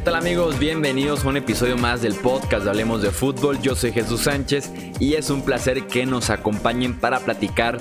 ¿Qué tal amigos? Bienvenidos a un episodio más del podcast de Hablemos de Fútbol. Yo soy Jesús Sánchez y es un placer que nos acompañen para platicar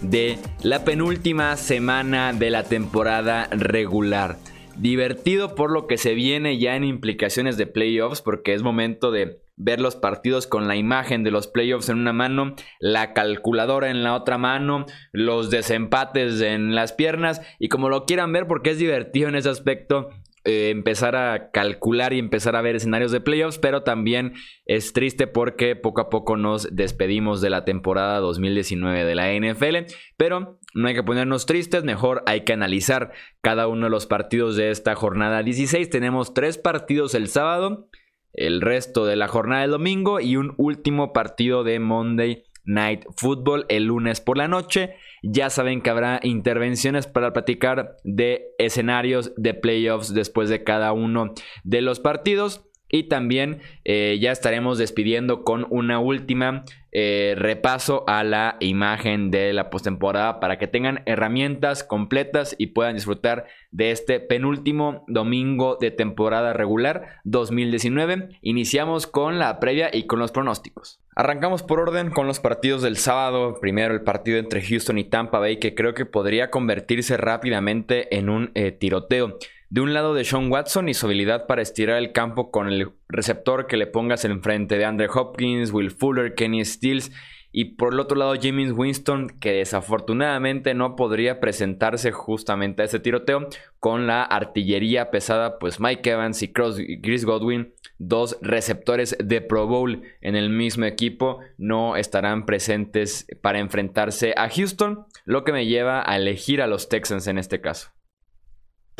de la penúltima semana de la temporada regular. Divertido por lo que se viene ya en implicaciones de playoffs porque es momento de ver los partidos con la imagen de los playoffs en una mano, la calculadora en la otra mano, los desempates en las piernas y como lo quieran ver porque es divertido en ese aspecto eh, empezar a calcular y empezar a ver escenarios de playoffs, pero también es triste porque poco a poco nos despedimos de la temporada 2019 de la NFL, pero no hay que ponernos tristes, mejor hay que analizar cada uno de los partidos de esta jornada 16. Tenemos tres partidos el sábado, el resto de la jornada del domingo y un último partido de Monday Night Football el lunes por la noche. Ya saben que habrá intervenciones para platicar de escenarios de playoffs después de cada uno de los partidos. Y también eh, ya estaremos despidiendo con una última eh, repaso a la imagen de la postemporada para que tengan herramientas completas y puedan disfrutar de este penúltimo domingo de temporada regular 2019. Iniciamos con la previa y con los pronósticos. Arrancamos por orden con los partidos del sábado. Primero el partido entre Houston y Tampa Bay que creo que podría convertirse rápidamente en un eh, tiroteo. De un lado de Sean Watson y su habilidad para estirar el campo con el receptor que le pongas enfrente de Andre Hopkins, Will Fuller, Kenny Stills y por el otro lado James Winston que desafortunadamente no podría presentarse justamente a ese tiroteo con la artillería pesada pues Mike Evans y Chris Godwin, dos receptores de Pro Bowl en el mismo equipo, no estarán presentes para enfrentarse a Houston, lo que me lleva a elegir a los Texans en este caso.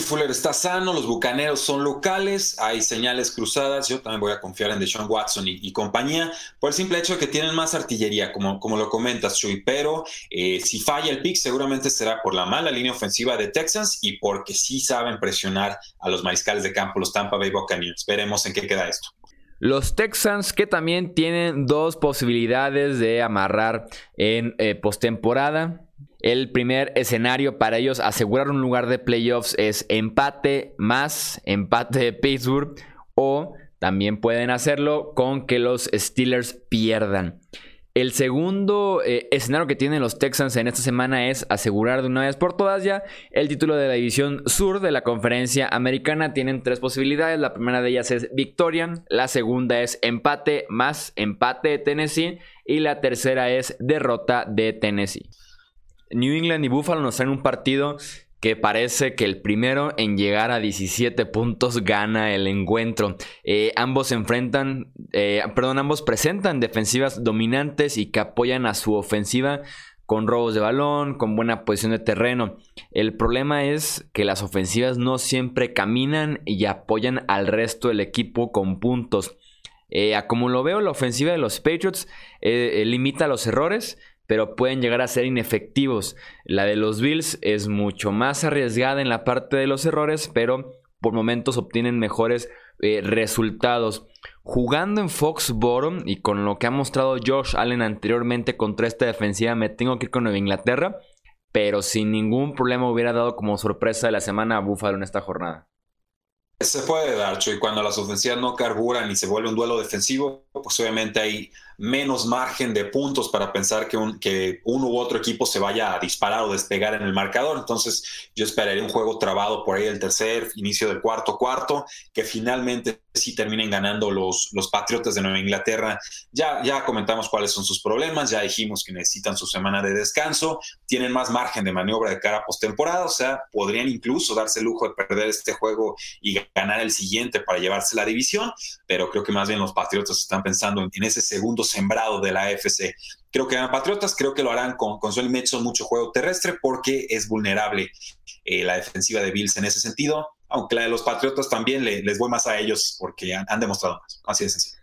Fuller está sano, los bucaneros son locales, hay señales cruzadas. Yo también voy a confiar en Deshaun Watson y, compañía por el simple hecho de que tienen más artillería, como, como lo comentas, Chuy. Pero eh, si falla el pick, seguramente será por la mala línea ofensiva de Texans y porque sí saben presionar a los mariscales de campo, los Tampa Bay Buccaneers. Veremos en qué queda esto. Los Texans que también tienen dos posibilidades de amarrar en eh, postemporada. El primer escenario para ellos asegurar un lugar de playoffs es empate más empate de Pittsburgh o también pueden hacerlo con que los Steelers pierdan. El segundo eh, escenario que tienen los Texans en esta semana es asegurar de una vez por todas ya el título de la división sur de la conferencia americana. Tienen tres posibilidades. La primera de ellas es victoria, la segunda es empate más empate de Tennessee y la tercera es derrota de Tennessee. New England y Buffalo nos traen un partido que parece que el primero en llegar a 17 puntos gana el encuentro. Eh, ambos enfrentan, eh, perdón, ambos presentan defensivas dominantes y que apoyan a su ofensiva con robos de balón, con buena posición de terreno. El problema es que las ofensivas no siempre caminan y apoyan al resto del equipo con puntos. Eh, como lo veo, la ofensiva de los Patriots limita los errores pero pueden llegar a ser inefectivos. La de los Bills es mucho más arriesgada en la parte de los errores, pero por momentos obtienen mejores eh, resultados. Jugando en Foxborough y con lo que ha mostrado Josh Allen anteriormente contra esta defensiva, me tengo que ir con Nueva Inglaterra, pero sin ningún problema hubiera dado como sorpresa de la semana a Buffalo en esta jornada. Se puede dar, y cuando las ofensivas no carburan y se vuelve un duelo defensivo, pues obviamente hay menos margen de puntos para pensar que, un, que uno u otro equipo se vaya a disparar o despegar en el marcador. Entonces yo esperaría un juego trabado por ahí el tercer, inicio del cuarto cuarto, que finalmente sí terminen ganando los, los Patriotas de Nueva Inglaterra. Ya, ya comentamos cuáles son sus problemas, ya dijimos que necesitan su semana de descanso, tienen más margen de maniobra de cara a postemporada, o sea, podrían incluso darse el lujo de perder este juego y ganar el siguiente para llevarse la división, pero creo que más bien los Patriotas están pensando en, ese segundo sembrado de la AFC. Creo que eran Patriotas, creo que lo harán con, con Sony Mitchell mucho juego terrestre porque es vulnerable eh, la defensiva de Bills en ese sentido, aunque la de los Patriotas también les voy más a ellos porque han, demostrado más. Así de sencillo.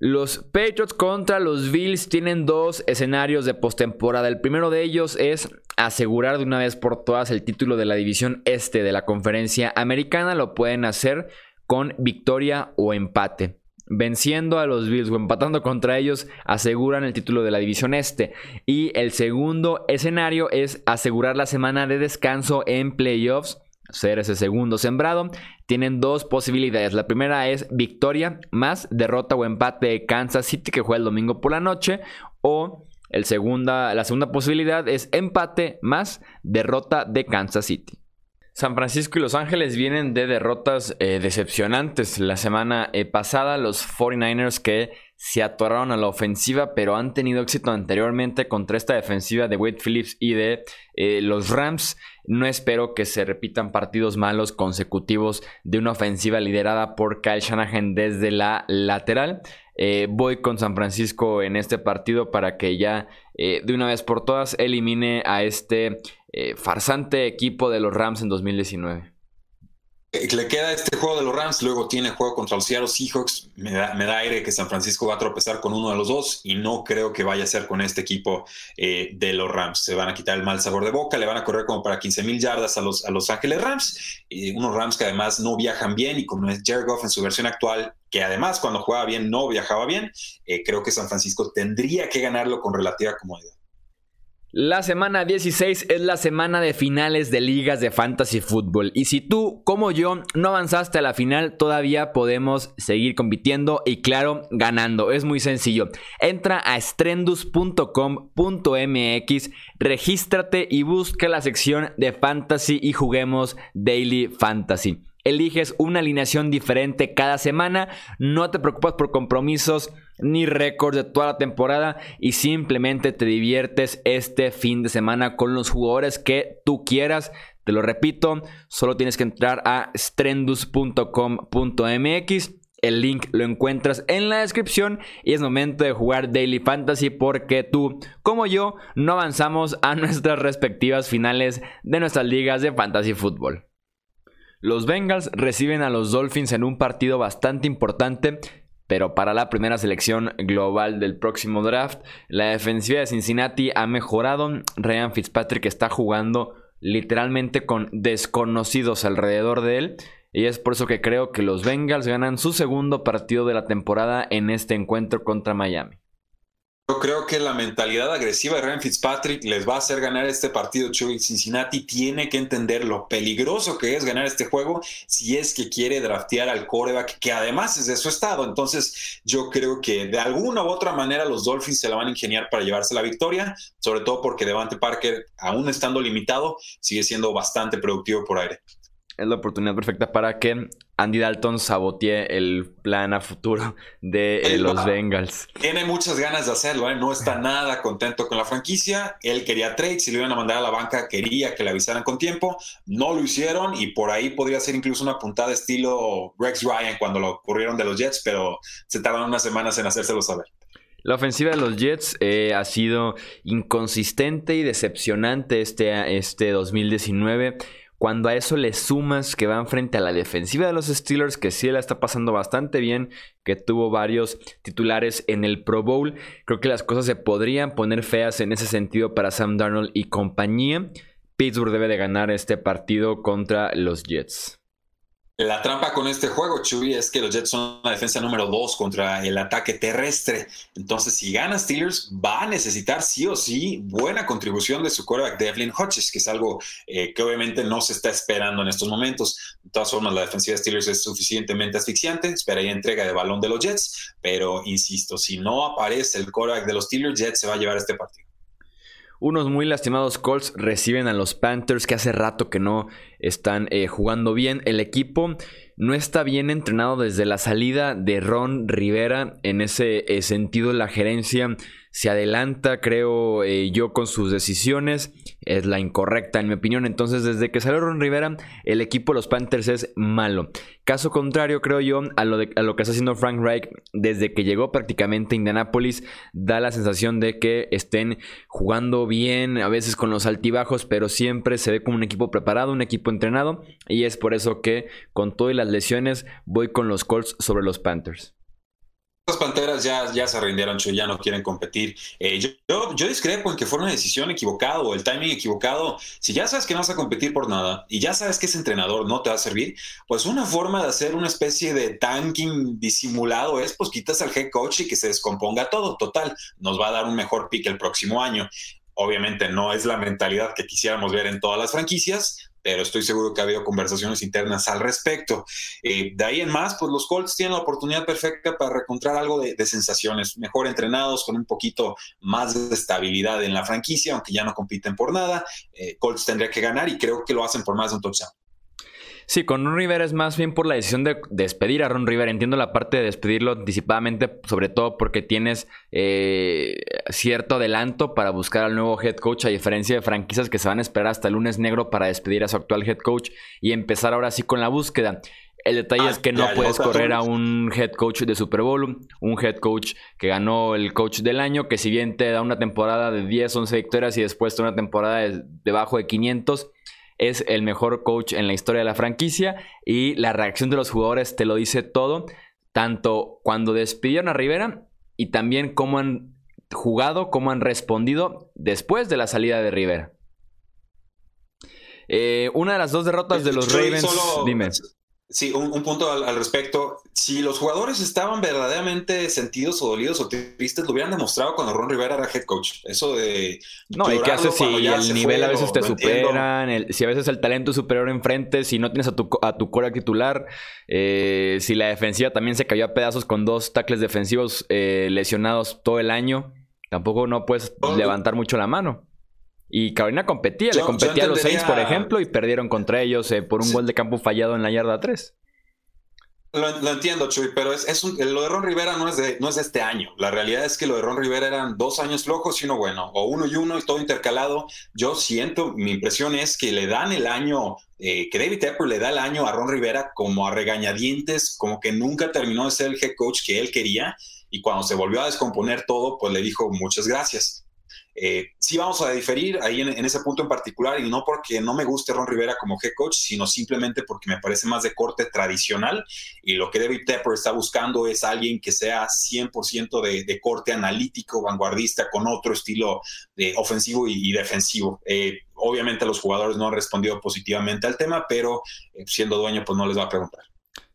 Los Patriots contra los Bills tienen dos escenarios de postemporada. El primero de ellos es asegurar de una vez por todas el título de la división este de la conferencia americana. Lo pueden hacer con victoria o empate venciendo a los Bills o empatando contra ellos, aseguran el título de la división este. Y el segundo escenario es asegurar la semana de descanso en playoffs ser ese segundo sembrado, tienen dos posibilidades. La primera es victoria más derrota o empate de Kansas City que juega el domingo por la noche o el segunda, la segunda posibilidad es empate más derrota de Kansas City. San Francisco y Los Ángeles vienen de derrotas eh, decepcionantes. La semana eh, pasada los 49ers que se atoraron a la ofensiva, pero han tenido éxito anteriormente contra esta defensiva de Wade Phillips y de eh, los Rams. No espero que se repitan partidos malos consecutivos de una ofensiva liderada por Kyle Shanahan desde la lateral. voy con San Francisco en este partido para que ya de una vez por todas elimine a este eh, farsante equipo de los Rams en 2019. Eh, le queda este juego de los Rams, luego tiene juego contra los Seahawks. Me da, me da, aire que San Francisco va a tropezar con uno de los dos y no creo que vaya a ser con este equipo eh, de los Rams. Se van a quitar el mal sabor de boca, le van a correr como para 15 mil yardas a los, a los Ángeles Rams. unos Rams que además no viajan bien y como es Jared Goff en su versión actual, que además cuando jugaba bien no viajaba bien, creo que San Francisco tendría que ganarlo con relativa comodidad. La semana 16 es la semana de finales de ligas de fantasy fútbol y si tú, como yo, no avanzaste a la final, todavía podemos seguir compitiendo y claro, ganando. Es muy sencillo. Entra a strendus.com.mx, regístrate y busca la sección de fantasy y juguemos Daily Fantasy. Eliges una alineación diferente cada semana, no te preocupas por compromisos ni récords de toda la temporada y simplemente te diviertes este fin de semana con los jugadores que tú quieras. Te lo repito, solo tienes que entrar a strendus.com.mx. El link lo encuentras en la descripción y es momento de jugar Daily Fantasy porque tú, como yo, no avanzamos a nuestras respectivas finales de nuestras ligas de Fantasy Fútbol. Los Bengals reciben a los Dolphins en un partido bastante importante, pero para la primera selección global del próximo draft, la defensiva de Cincinnati ha mejorado. Ryan Fitzpatrick está jugando literalmente con desconocidos alrededor de él. Y es por eso que creo que los Bengals ganan su segundo partido de la temporada en este encuentro contra Miami. Yo creo que la mentalidad agresiva de Ryan Fitzpatrick les va a hacer ganar este partido. Chuy Cincinnati tiene que entender lo peligroso que es ganar este juego si es que quiere draftear al coreback, que además es de su estado. Entonces, yo creo que de alguna u otra manera los Dolphins se la van a ingeniar para llevarse la victoria, sobre todo porque Devante Parker, aún estando limitado, sigue siendo bastante productivo por aire es la oportunidad perfecta para que Andy Dalton sabotee el plan a futuro de eh, los Bengals. Tiene muchas ganas de hacerlo, ¿eh? no está nada contento con la franquicia. Él quería trade, si lo iban a mandar a la banca, quería que le avisaran con tiempo. No lo hicieron y por ahí podría ser incluso una puntada estilo Rex Ryan cuando lo ocurrieron de los Jets, pero se tardaron unas semanas en hacérselo saber. La ofensiva de los Jets eh, ha sido inconsistente y decepcionante este, este 2019. Cuando a eso le sumas que van frente a la defensiva de los Steelers, que sí la está pasando bastante bien, que tuvo varios titulares en el Pro Bowl, creo que las cosas se podrían poner feas en ese sentido para Sam Darnold y compañía. Pittsburgh debe de ganar este partido contra los Jets. La trampa con este juego, Chuy, es que los Jets son la defensa número dos contra el ataque terrestre. Entonces, si gana Steelers, va a necesitar sí o sí buena contribución de su quarterback Devlin Hodges, que es algo eh, que obviamente no se está esperando en estos momentos. De todas formas, la defensiva de Steelers es suficientemente asfixiante. Esperaría entrega de balón de los Jets, pero insisto, si no aparece el quarterback de los Steelers, Jets se va a llevar este partido. Unos muy lastimados Colts reciben a los Panthers que hace rato que no están eh, jugando bien. El equipo no está bien entrenado desde la salida de Ron Rivera. En ese eh, sentido, la gerencia se adelanta, creo eh, yo, con sus decisiones. Es la incorrecta, en mi opinión. Entonces, desde que salió Ron Rivera, el equipo de los Panthers es malo. Caso contrario, creo yo, a lo, que está haciendo Frank Reich desde que llegó prácticamente a Indianapolis, da la sensación de que estén jugando bien, a veces con los altibajos, pero siempre se ve como un equipo preparado, un equipo entrenado. Y es por eso que, con todas lesiones, voy con los Colts sobre los Panthers. Las Panteras ya, ya se rindieron, ya no quieren competir. Eh, yo, yo, discrepo en que fue una decisión equivocada o el timing equivocado. Si ya sabes que no vas a competir por nada y ya sabes que ese entrenador no te va a servir, pues una forma de hacer una especie de tanking disimulado es pues quitas al head coach y que se descomponga todo. Total, nos va a dar un mejor pick el próximo año. Obviamente no es la mentalidad que quisiéramos ver en todas las franquicias, pero estoy seguro que ha habido conversaciones internas al respecto. Eh, de ahí en más, pues los Colts tienen la oportunidad perfecta para encontrar algo de, sensaciones, mejor entrenados, con un poquito más de estabilidad en la franquicia, aunque ya no compiten por nada. Eh, Colts tendría que ganar y creo que lo hacen por más de un touchdown. Sí, con Ron Rivera es más bien por la decisión de despedir a Ron Rivera. Entiendo la parte de despedirlo anticipadamente, sobre todo porque tienes eh, cierto adelanto para buscar al nuevo head coach, a diferencia de franquicias que se van a esperar hasta el lunes negro para despedir a su actual head coach y empezar ahora sí con la búsqueda. El detalle es que no puedes correr a un head coach de Super Bowl, un head coach que ganó el coach del año, que si bien te da una temporada de 10, 11 victorias y después te una temporada de, debajo de 500, es el mejor coach en la historia de la franquicia y la reacción de los jugadores te lo dice todo, tanto cuando despidieron a Rivera y también cómo han jugado, cómo han respondido después de la salida de Rivera. Eh, una de las dos derrotas de los Ravens, dime. Sí, un, punto al, respecto. Si los jugadores estaban verdaderamente sentidos o dolidos o tristes, lo hubieran demostrado cuando Ron Rivera era head coach. Eso de. No, y qué haces si el nivel a veces te superan, si a veces el talento es superior enfrente, si no tienes a tu, a tu cora titular, eh, si la defensiva también se cayó a pedazos con dos tackles defensivos eh, lesionados todo el año, tampoco no puedes levantar mucho la mano. Y Carolina competía, le competía a los seis, por ejemplo, y perdieron contra ellos eh, por un gol de campo fallado en la yarda 3. Lo, entiendo, Chuy, pero es, es lo de Ron Rivera no es, de, no es de este año. La realidad es que lo de Ron Rivera eran dos años flojos y uno bueno, o uno y uno y todo intercalado. Yo siento, mi impresión es que le dan el año, eh, que David Tepper le da el año a Ron Rivera como a regañadientes, como que nunca terminó de ser el head coach que él quería. Y cuando se volvió a descomponer todo, pues le dijo muchas gracias. Eh, sí vamos a diferir ahí en, ese punto en particular y no porque no me guste Ron Rivera como head coach, sino simplemente porque me parece más de corte tradicional y lo que David Tepper está buscando es alguien que sea 100% de, corte analítico, vanguardista, con otro estilo de ofensivo y, defensivo. Eh, obviamente los jugadores no han respondido positivamente al tema, pero eh, siendo dueño pues no les va a preguntar.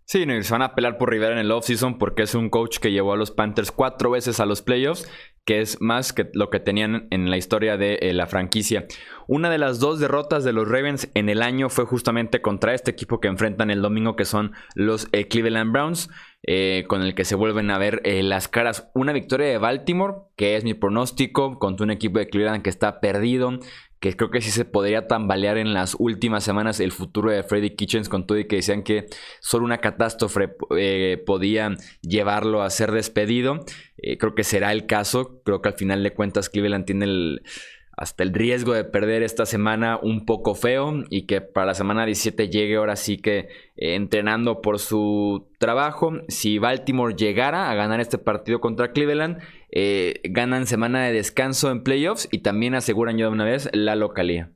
Sí, se van a apelar por Rivera en el offseason porque es un coach que llevó a los Panthers cuatro veces a los playoffs que es más que lo que tenían en la historia de eh, la franquicia. Una de las dos derrotas de los Ravens en el año fue justamente contra este equipo que enfrentan el domingo, que son los eh, Cleveland Browns, eh, con el que se vuelven a ver las caras. Una victoria de Baltimore, que es mi pronóstico, contra un equipo de Cleveland que está perdido, que creo que sí se podría tambalear en las últimas semanas el futuro de Freddy Kitchens con todo y que decían que solo una catástrofe eh, podía llevarlo a ser despedido. Eh, creo que será el caso. Creo que al final de cuentas Cleveland tiene el hasta el riesgo de perder esta semana un poco feo y que para la semana 17 llegue ahora sí que eh, entrenando por su trabajo. Si Baltimore llegara a ganar este partido contra Cleveland, eh, ganan semana de descanso en playoffs y también aseguran ya de una vez la localía.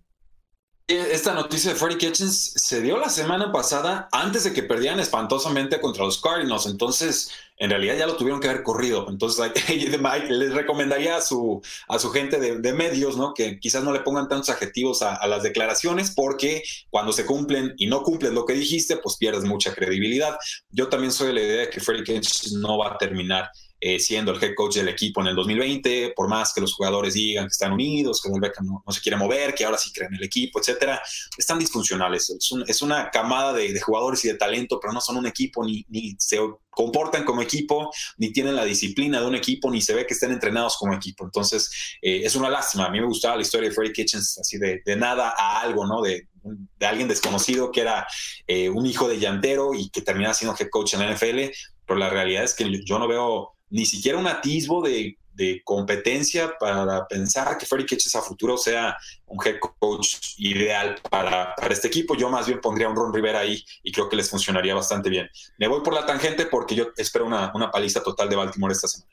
Esta noticia de Freddie Kitchens se dio la semana pasada antes de que perdieran espantosamente contra los Cardinals. Entonces, en realidad ya lo tuvieron que haber corrido. Entonces, les recomendaría a su, a su gente de, medios, ¿no? Que quizás no le pongan tantos adjetivos a, las declaraciones, porque cuando se cumplen y no cumplen lo que dijiste, pues pierdes mucha credibilidad. Yo también soy de la idea de que Freddie Kitchens no va a terminar eh, siendo el head coach del equipo en el 2020, por más que los jugadores digan que están unidos, que Beckham no, no, se quiere mover, que ahora sí creen en el equipo, etcétera, están disfuncionales. Es, una camada de, jugadores y de talento, pero no son un equipo, ni, se comportan como equipo, ni tienen la disciplina de un equipo, ni se ve que estén entrenados como equipo. Entonces, eh, es una lástima. A mí me gustaba la historia de Freddie Kitchens, así de, nada a algo, ¿no? De, de alguien desconocido que era eh, un hijo de llantero y que terminaba siendo head coach en la NFL, pero la realidad es que yo no veo ni siquiera un atisbo de, competencia para pensar que Freddie Kitchens a futuro sea un head coach ideal para, este equipo. Yo más bien pondría un Ron Rivera ahí y creo que les funcionaría bastante bien. Me voy por la tangente porque yo espero una, una paliza total de Baltimore esta semana.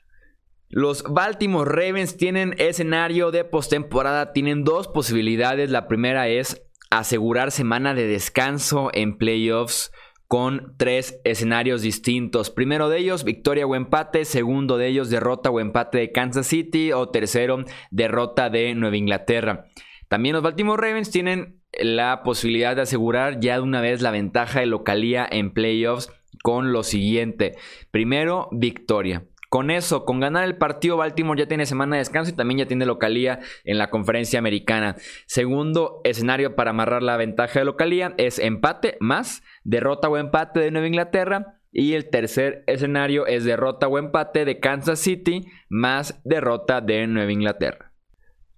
Los Baltimore Ravens tienen escenario de postemporada, tienen dos posibilidades. La primera es asegurar semana de descanso en playoffs con tres escenarios distintos. Primero de ellos, victoria o empate. Segundo de ellos, derrota o empate de Kansas City. O tercero, derrota de Nueva Inglaterra. También los Baltimore Ravens tienen la posibilidad de asegurar ya de una vez la ventaja de localía en playoffs con lo siguiente. Primero, victoria. Con eso, con ganar el partido, Baltimore ya tiene semana de descanso y también ya tiene localía en la conferencia americana. Segundo escenario para amarrar la ventaja de localía es empate más derrota o empate de Nueva Inglaterra. Y el tercer escenario es derrota o empate de Kansas City más derrota de Nueva Inglaterra.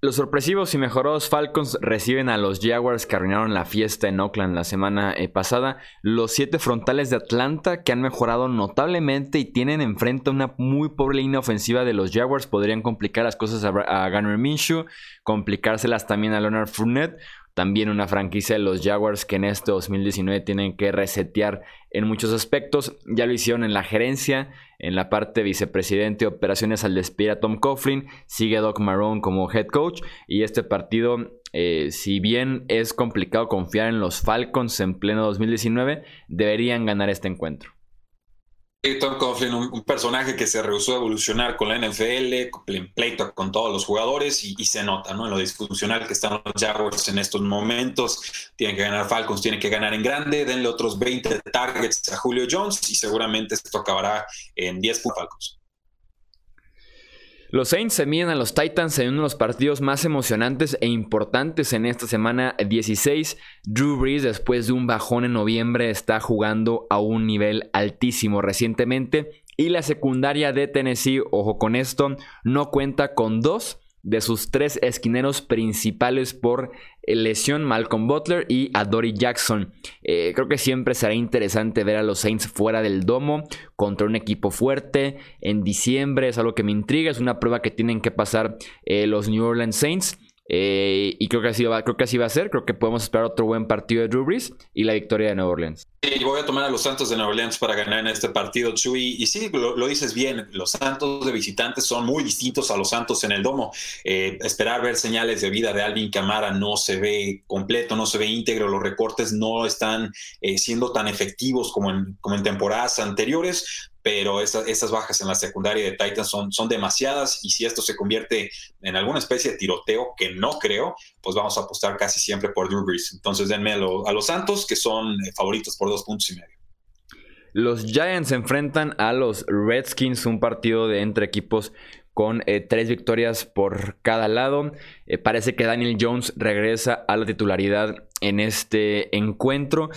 Los sorpresivos y mejorados Falcons reciben a los Jaguars que arruinaron la fiesta en Oakland la semana eh, pasada. Los siete frontales de Atlanta que han mejorado notablemente y tienen enfrente una muy pobre línea ofensiva de los Jaguars podrían complicar las cosas a, Gunnar Minshew, complicárselas también a Leonard Fournette. También una franquicia de los Jaguars que en este 2019 tienen que resetear en muchos aspectos. Ya lo hicieron en la gerencia, en la parte vicepresidente de operaciones al despedir a Tom Coughlin. Sigue Doc Marrone como head coach. Y este partido, eh, si bien es complicado confiar en los Falcons en pleno 2019, deberían ganar este encuentro. Tom Coughlin, un, personaje que se rehusó a evolucionar con la NFL, en pleito con todos los jugadores y, se nota ¿no? en lo disfuncional que están los Jaguars en estos momentos. Tienen que ganar Falcons, tienen que ganar en grande, denle otros 20 targets a Julio Jones y seguramente esto acabará en 10 Falcons. Los Saints se miden a los Titans en uno de los partidos más emocionantes e importantes en esta semana 16. Drew Brees, después de un bajón en noviembre, está jugando a un nivel altísimo recientemente. Y la secundaria de Tennessee, ojo con esto, no cuenta con dos de sus tres esquineros principales por lesión, Malcolm Butler y a Dory Jackson. Eh, creo que siempre será interesante ver a los Saints fuera del domo contra un equipo fuerte. En diciembre es algo que me intriga, es una prueba que tienen que pasar eh, los New Orleans Saints. Eh, y creo que, así va, creo que así va a ser. Creo que podemos esperar otro buen partido de Drew y la victoria de Nueva Orleans. Sí, voy a tomar a los Santos de Nueva Orleans para ganar en este partido, Chuy. Y sí, lo, dices bien, los Santos de visitantes son muy distintos a los Santos en el domo. Eh, esperar ver señales de vida de Alvin Camara no se ve completo, no se ve íntegro. Los recortes no están eh, siendo tan efectivos como en, como en temporadas anteriores pero esas, bajas en la secundaria de Titans son, son demasiadas y si esto se convierte en alguna especie de tiroteo, que no creo, pues vamos a apostar casi siempre por Drew Brees. Entonces denme a, los Santos, que son eh, favoritos por dos puntos y medio. Los Giants se enfrentan a los Redskins, un partido de entre equipos con eh, tres victorias por cada lado. Eh, parece que Daniel Jones regresa a la titularidad en este encuentro.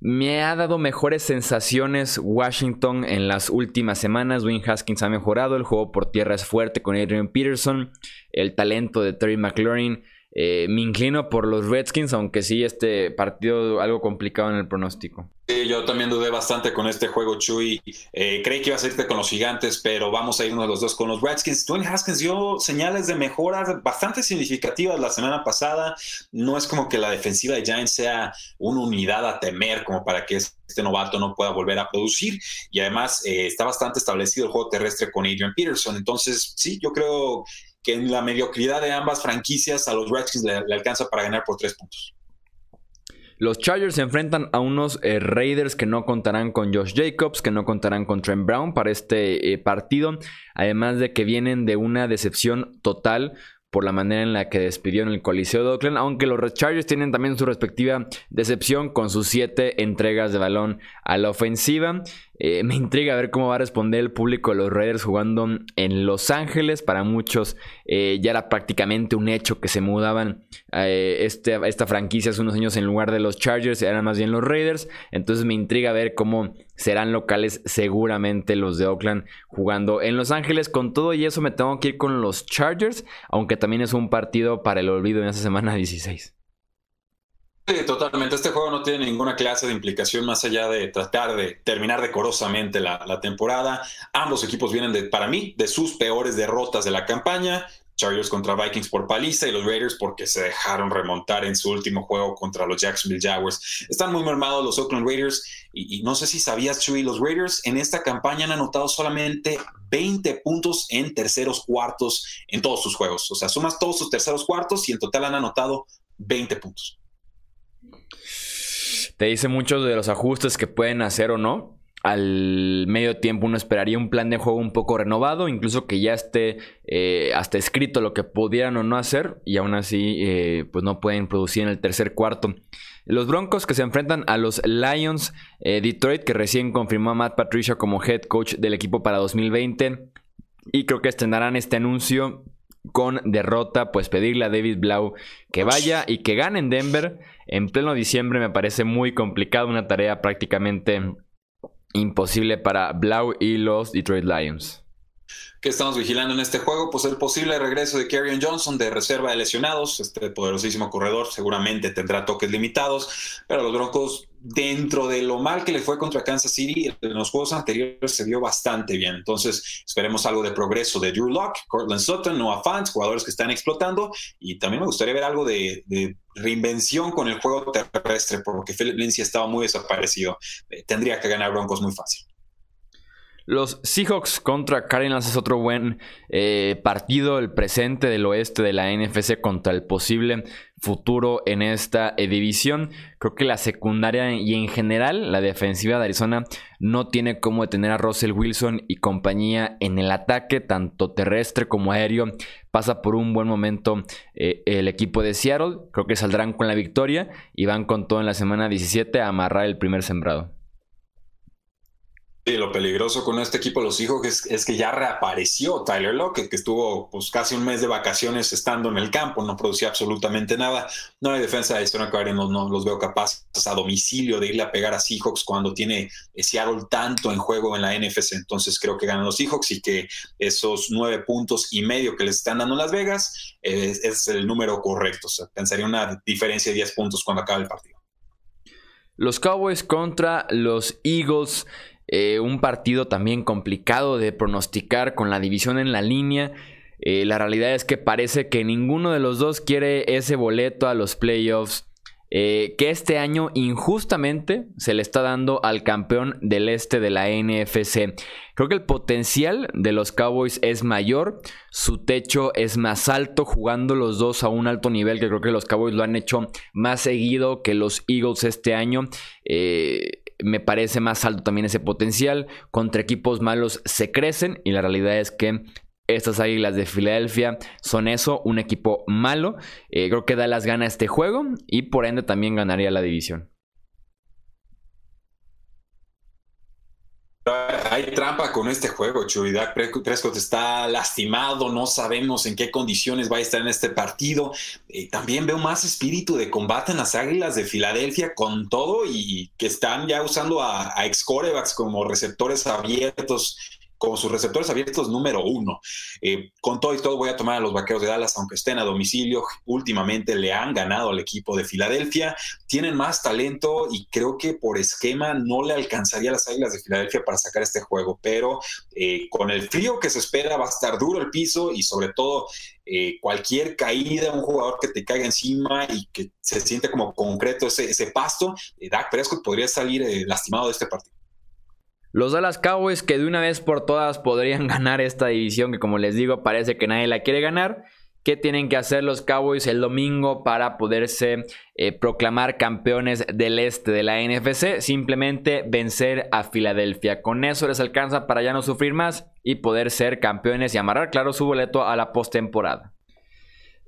Me ha dado mejores sensaciones Washington en las últimas semanas. Wayne Haskins ha mejorado, el juego por tierra es fuerte con Adrian Peterson, el talento de Terry McLaurin. Eh, me inclino por los Redskins, aunque sí este partido algo complicado en el pronóstico. Sí, yo también dudé bastante con este juego, Chuy. Eh, creí que iba a salirte con los gigantes, pero vamos a irnos los dos con los Redskins. Dwayne Haskins dio señales de mejora bastante significativas la semana pasada. No es como que la defensiva de Giants sea una unidad a temer como para que este novato no pueda volver a producir. Y además eh, está bastante establecido el juego terrestre con Adrian Peterson. Entonces, sí, yo creo que en la mediocridad de ambas franquicias a los Redskins le alcanza para ganar por tres puntos. Los Chargers se enfrentan a unos eh, Raiders que no contarán con Josh Jacobs, que no contarán con Trent Brown para este eh, partido, además de que vienen de una decepción total por la manera en la que despidió en el Coliseo de Oakland, aunque los Chargers tienen también su respectiva decepción con sus siete entregas de balón a la ofensiva. Eh, me intriga ver cómo va a responder el público de los Raiders jugando en Los Ángeles. Para muchos eh, ya era prácticamente un hecho que se mudaban eh, este, esta franquicia hace unos años en lugar de los Chargers, eran más bien los Raiders. Entonces me intriga ver cómo serán locales seguramente los de Oakland jugando en Los Ángeles. Con todo y eso me tengo que ir con los Chargers, aunque también es un partido para el olvido en esa semana 16. Sí, totalmente. Este juego no tiene ninguna clase de implicación más allá de tratar de terminar decorosamente la, la temporada. Ambos equipos vienen, de, para mí, de sus peores derrotas de la campaña. Chargers contra Vikings por paliza y los Raiders porque se dejaron remontar en su último juego contra los Jacksonville Jaguars. Están muy mermados los Oakland Raiders y, no sé si sabías, Chuy, los Raiders en esta campaña han anotado solamente 20 puntos en terceros cuartos en todos sus juegos. O sea, sumas todos sus terceros cuartos y en total han anotado 20 puntos. Te dice muchos de los ajustes que pueden hacer o no al medio tiempo uno esperaría un plan de juego un poco renovado, incluso que ya esté eh, hasta escrito lo que pudieran o no hacer y aún así eh, pues no pueden producir en el tercer cuarto. Los Broncos que se enfrentan a los Lions eh, Detroit que recién confirmó a Matt Patricia como head coach del equipo para 2020. Y creo que estrenarán este anuncio con derrota, pues pedirle a David Blau que vaya y que gane en Denver. En pleno diciembre me parece muy complicado, una tarea prácticamente imposible para Blau y los Detroit Lions. ¿Qué estamos vigilando en este juego? Pues el posible regreso de Kerryon Johnson de reserva de lesionados. Este poderosísimo corredor seguramente tendrá toques limitados, pero los Broncos, dentro de lo mal que le fue contra Kansas City, en los juegos anteriores se vio bastante bien. Entonces, esperemos algo de progreso de Drew Locke, Cortland Sutton, Noah Fant, jugadores que están explotando. Y también me gustaría ver algo de, reinvención con el juego terrestre, porque Philip Lindsay estaba muy desaparecido. Eh, tendría que ganar Broncos muy fácil. Los Seahawks contra Cardinals es otro buen eh, partido, el presente del oeste de la NFC contra el posible futuro en esta eh, división. Creo que la secundaria y en general la defensiva de Arizona no tiene cómo detener a Russell Wilson y compañía en el ataque, tanto terrestre como aéreo. Pasa por un buen momento eh, el equipo de Seattle. Creo que saldrán con la victoria y van con todo en la semana 17 a amarrar el primer sembrado. Sí, lo peligroso con este equipo los hijos es, que ya reapareció Tyler Lockett, que estuvo pues, casi un mes de vacaciones estando en el campo, no producía absolutamente nada. No hay defensa de Stone no, no los veo capaces a domicilio de irle a pegar a Seahawks cuando tiene Seattle tanto en juego en la NFC. Entonces creo que ganan los Seahawks y que esos nueve puntos y medio que les están dando Las Vegas es, es el número correcto. O sea, pensaría una diferencia de 10 puntos cuando acabe el partido. Los Cowboys contra los Eagles. Eh, un partido también complicado de pronosticar con la división en la línea. Eh, la realidad es que parece que ninguno de los dos quiere ese boleto a los playoffs. Eh, que este año injustamente se le está dando al campeón del este de la NFC. Creo que el potencial de los Cowboys es mayor, su techo es más alto jugando los dos a un alto nivel, que creo que los Cowboys lo han hecho más seguido que los Eagles este año. Eh, me parece más alto también ese potencial. Contra equipos malos se crecen y la realidad es que estas Águilas de Filadelfia son eso, un equipo malo. Eh, creo que Dallas gana este juego y por ende también ganaría la división. Hay trampa con este juego, Chuy. Prescott está lastimado, no sabemos en qué condiciones va a estar en este partido. Eh, también veo más espíritu de combate en las Águilas de Filadelfia con todo y que están ya usando a, a como receptores abiertos con sus receptores abiertos número uno. Eh, con todo y todo voy a tomar a los Vaqueros de Dallas, aunque estén a domicilio. Últimamente le han ganado al equipo de Filadelfia. Tienen más talento y creo que por esquema no le alcanzaría a las Águilas de Filadelfia para sacar este juego. Pero eh, con el frío que se espera va a estar duro el piso y sobre todo eh, cualquier caída, un jugador que te caiga encima y que se siente como concreto ese, ese pasto, Dak Prescott podría salir lastimado de este partido. Los Dallas Cowboys que de una vez por todas podrían ganar esta división que como les digo parece que nadie la quiere ganar. ¿Qué tienen que hacer los Cowboys el domingo para poderse eh, proclamar campeones del este de la NFC? Simplemente vencer a Filadelfia. Con eso les alcanza para ya no sufrir más y poder ser campeones y amarrar claro su boleto a la postemporada.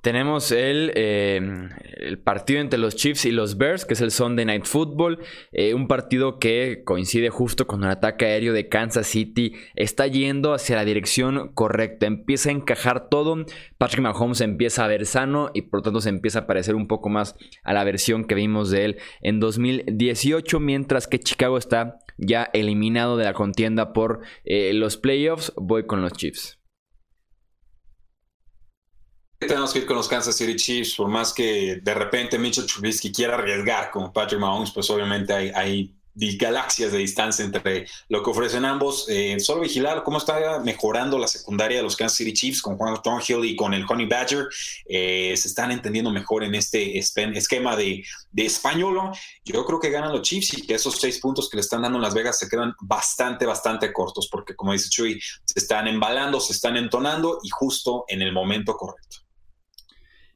Tenemos el, em, el, partido entre los Chiefs y los Bears, que es el Sunday Night Football. Eh, un partido que coincide justo con el ataque aéreo de Kansas City. Está yendo hacia la dirección correcta. Empieza a encajar todo. Patrick Mahomes empieza a ver sano y por lo tanto se empieza a parecer un poco más a la versión que vimos de él en 2018. Mientras que Chicago está ya eliminado de la contienda por eh, los playoffs. Voy con los Chiefs. Tenemos que ir con los Kansas City Chiefs, por más que de repente Mitchell Trubisky quiera arriesgar como Patrick Mahomes, pues obviamente hay, hay galaxias de distancia entre lo que ofrecen ambos. Eh, solo vigilar cómo está mejorando la secundaria de los Kansas City Chiefs con Juan Thornhill y con el Honey Badger. Eh, se están entendiendo mejor en este esquema de, de españolo. Yo creo que ganan los Chiefs y que esos seis puntos que le están dando en Las Vegas se quedan bastante, bastante cortos, porque como dice Chuy, se están embalando, se están entonando y justo en el momento correcto.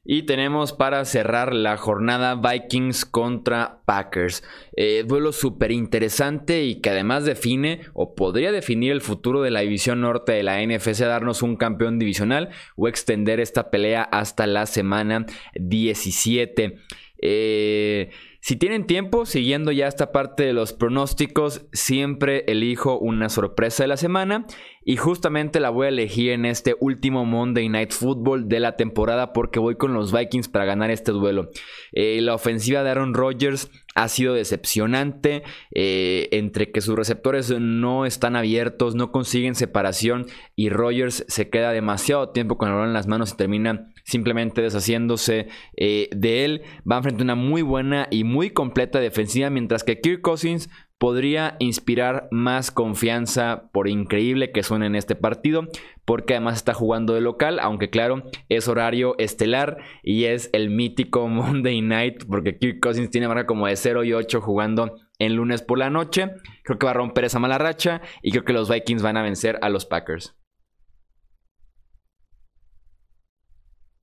Y tenemos para cerrar la jornada Vikings contra Packers. Eh, duelo súper interesante y que además define o podría definir el futuro de la división norte de la NFC, darnos un campeón divisional o extender esta pelea hasta la semana 17. Eh, Si tienen tiempo, siguiendo ya esta parte de los pronósticos, siempre elijo una sorpresa de la semana y justamente la voy a elegir en este último Monday Night Football de la temporada porque voy con los Vikings para ganar este duelo. Eh, la ofensiva de Aaron Rodgers ha sido decepcionante eh, entre que sus receptores no están abiertos, no consiguen separación y Rodgers se queda demasiado tiempo con el balón en las manos y termina simplemente deshaciéndose eh, de él. Va frente a una muy buena y muy completa defensiva, mientras que Kirk Cousins podría inspirar más confianza por increíble que suene en este partido, porque además está jugando de local, aunque claro, es horario estelar y es el mítico Monday Night, porque Kirk Cousins tiene marca como de 0 y 8 jugando en lunes por la noche. Creo que va a romper esa mala racha y creo que los Vikings van a vencer a los Packers.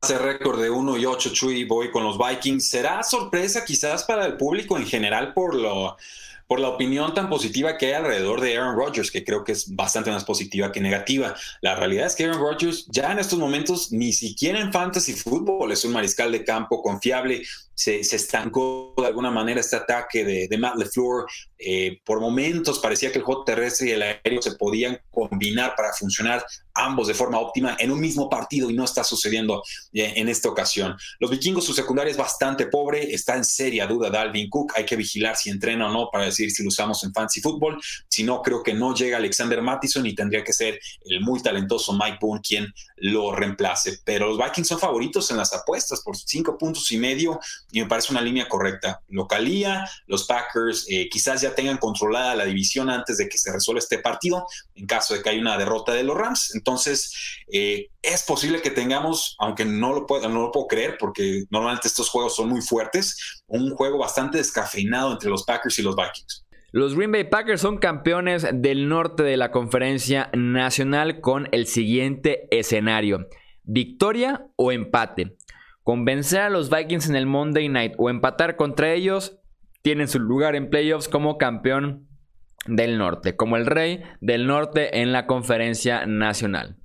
Hace récord de 1 y 8, Chuy, voy con los Vikings. ¿Será sorpresa quizás para el público en general por lo por la opinión tan positiva que hay alrededor de Aaron Rodgers, que creo que es bastante más positiva que negativa. La realidad es que Aaron Rodgers ya en estos momentos ni siquiera en fantasy fútbol es un mariscal de campo confiable. Se, estancó de alguna manera este ataque de, Matt LeFleur. Eh, por momentos parecía que el juego terrestre y el aéreo se podían combinar para funcionar ambos de forma óptima en un mismo partido y no está sucediendo eh, en esta ocasión. Los vikingos, su secundaria es bastante pobre, está en seria duda Dalvin Cook, hay que vigilar si entrena o no para decir si lo usamos en fantasy fútbol, si no creo que no llega Alexander Mattison y tendría que ser el muy talentoso Mike Boone quien lo reemplace, pero los Vikings son favoritos en las apuestas por cinco puntos y medio y me parece una línea correcta. Localía, los Packers eh, quizás ya tengan controlada la división antes de que se resuelva este partido en caso de que haya una derrota de los Rams entonces, eh, es posible que tengamos, aunque no lo, no lo puedo creer, porque normalmente estos juegos son muy fuertes, un juego bastante descafeinado entre los Packers y los Vikings. Los Green Bay Packers son campeones del norte de la conferencia nacional con el siguiente escenario. Victoria o empate. Convencer a los Vikings en el Monday Night o empatar contra ellos tienen su lugar en playoffs como campeón del norte, como el rey del norte en la conferencia nacional.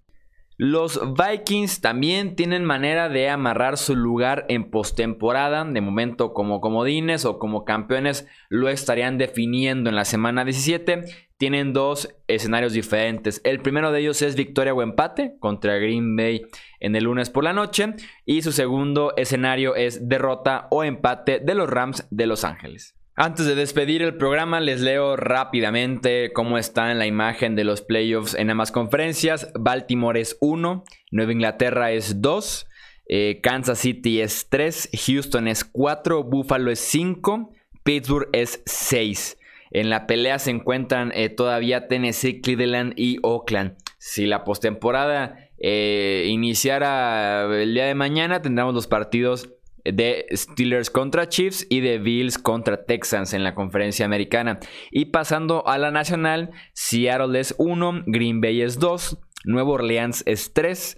Los Vikings también tienen manera de amarrar su lugar en postemporada. De momento, como comodines o como campeones, lo estarían definiendo en la semana 17. Tienen dos escenarios diferentes. El primero de ellos es victoria o empate contra Green Bay en el lunes por la noche. Y su segundo escenario es derrota o empate de los Rams de Los Ángeles. Antes de despedir el programa, les leo rápidamente cómo está en la imagen de los playoffs en ambas conferencias. Baltimore es 1, Nueva Inglaterra es 2, eh, Kansas City es 3, Houston es 4, Buffalo es 5, Pittsburgh es 6. En la pelea se encuentran eh, todavía Tennessee, Cleveland y Oakland. Si la postemporada eh, iniciara el día de mañana, tendremos los partidos de Steelers contra Chiefs y de Bills contra Texans en la conferencia americana. Y pasando a la nacional, Seattle es 1, Green Bay es 2, Nueva Orleans es 3,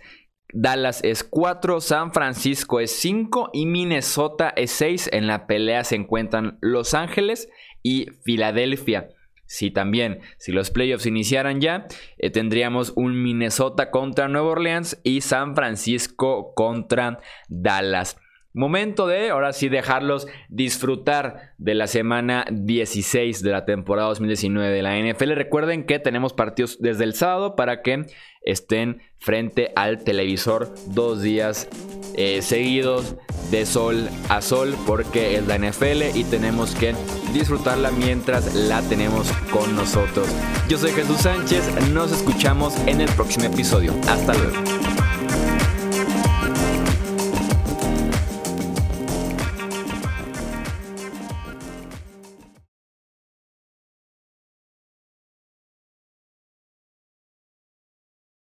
Dallas es 4, San Francisco es 5 y Minnesota es 6. En la pelea se encuentran Los Ángeles y Filadelfia. Si también, si los playoffs iniciaran ya, eh, tendríamos un Minnesota contra Nueva Orleans y San Francisco contra Dallas. Momento de, ahora sí, dejarlos disfrutar de la semana 16 de la temporada 2019 de la NFL. Recuerden que tenemos partidos desde el sábado para que estén frente al televisor dos días eh, seguidos de sol a sol porque es la NFL y tenemos que disfrutarla mientras la tenemos con nosotros. Yo soy Jesús Sánchez, nos escuchamos en el próximo episodio. Hasta luego.